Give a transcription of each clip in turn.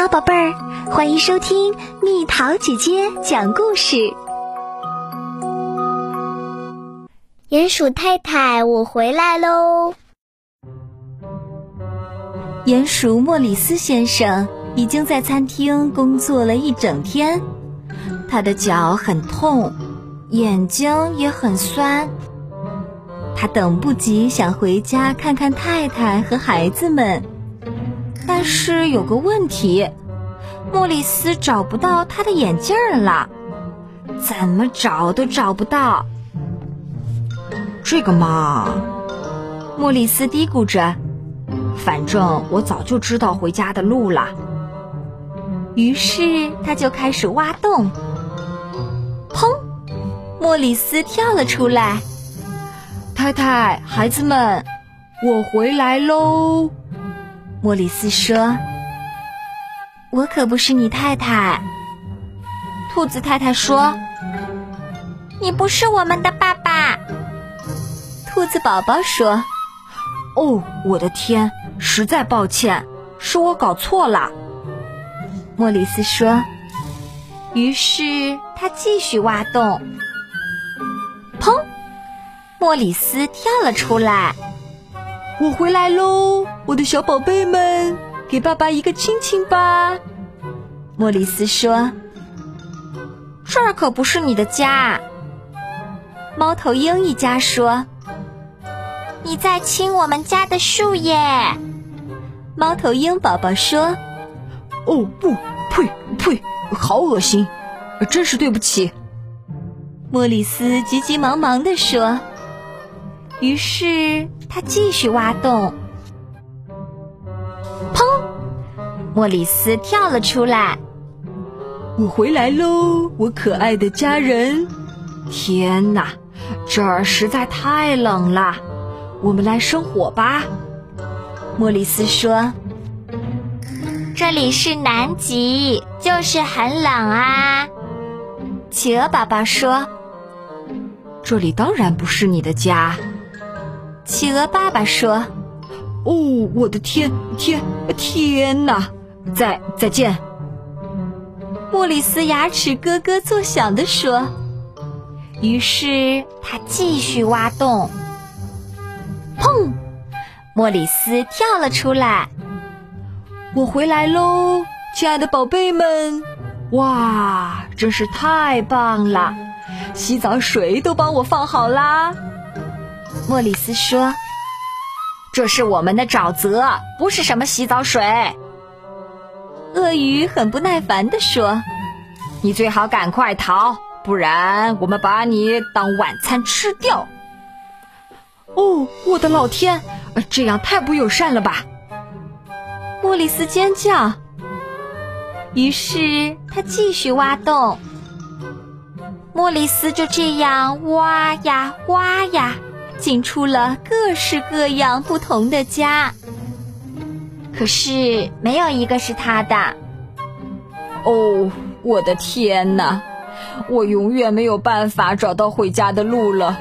好，宝贝儿，欢迎收听蜜桃姐姐讲故事。鼹鼠太太，我回来喽！鼹鼠莫里斯先生已经在餐厅工作了一整天，他的脚很痛，眼睛也很酸。他等不及想回家看看太太和孩子们。但是有个问题，莫里斯找不到他的眼镜了，怎么找都找不到。这个嘛，莫里斯嘀咕着，反正我早就知道回家的路了。于是他就开始挖洞。砰！莫里斯跳了出来。太太，孩子们，我回来喽。莫里斯说：“我可不是你太太。”兔子太太说：“你不是我们的爸爸。”兔子宝宝说：“哦，我的天，实在抱歉，是我搞错了。”莫里斯说。于是他继续挖洞。砰！莫里斯跳了出来。我回来喽，我的小宝贝们，给爸爸一个亲亲吧。莫里斯说：“这儿可不是你的家。”猫头鹰一家说：“你在亲我们家的树叶。”猫头鹰宝宝说：“哦不，呸呸，好恶心，真是对不起。”莫里斯急急忙忙地说。于是他继续挖洞，砰！莫里斯跳了出来。我回来喽，我可爱的家人！天哪，这儿实在太冷了，我们来生火吧。莫里斯说：“这里是南极，就是很冷啊。”企鹅宝宝说：“这里当然不是你的家。”企鹅爸爸说：“哦，我的天，天，天哪！再再见。”莫里斯牙齿咯咯作响地说。于是他继续挖洞。砰！莫里斯跳了出来。我回来喽，亲爱的宝贝们！哇，真是太棒了！洗澡水都帮我放好啦。莫里斯说：“这是我们的沼泽，不是什么洗澡水。”鳄鱼很不耐烦地说：“你最好赶快逃，不然我们把你当晚餐吃掉。”哦，我的老天，这样太不友善了吧！莫里斯尖叫。于是他继续挖洞。莫里斯就这样挖呀挖呀。进出了各式各样不同的家，可是没有一个是他的。哦，我的天哪！我永远没有办法找到回家的路了。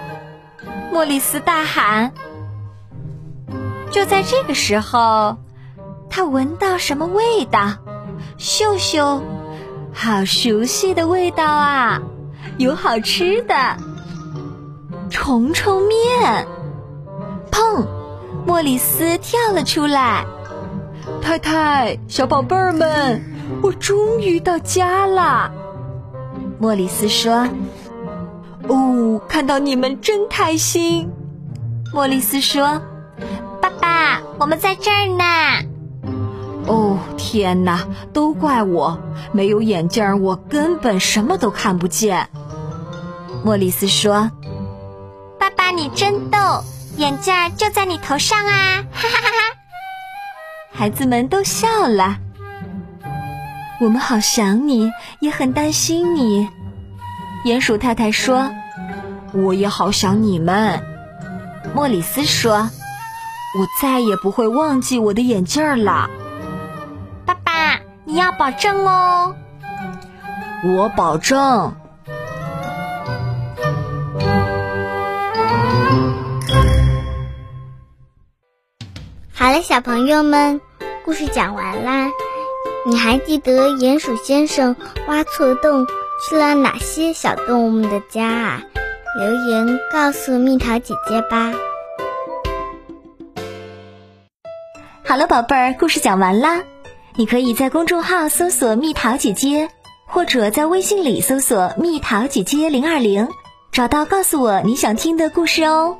莫里斯大喊。就在这个时候，他闻到什么味道？嗅嗅，好熟悉的味道啊！有好吃的。虫虫面，砰！莫里斯跳了出来。太太，小宝贝儿们，我终于到家了。莫里斯说：“哦，看到你们真开心。”莫里斯说：“爸爸，我们在这儿呢。”哦，天哪！都怪我，没有眼镜，我根本什么都看不见。莫里斯说。你真逗，眼镜就在你头上啊！哈哈哈哈！孩子们都笑了。我们好想你，也很担心你。鼹鼠太太说：“我也好想你们。”莫里斯说：“我再也不会忘记我的眼镜了。”爸爸，你要保证哦。我保证。好了，小朋友们，故事讲完啦。你还记得鼹鼠先生挖错洞去了哪些小动物们的家啊？留言告诉蜜桃姐姐吧。好了，宝贝儿，故事讲完啦。你可以在公众号搜索“蜜桃姐姐”，或者在微信里搜索“蜜桃姐姐零二零”，找到告诉我你想听的故事哦。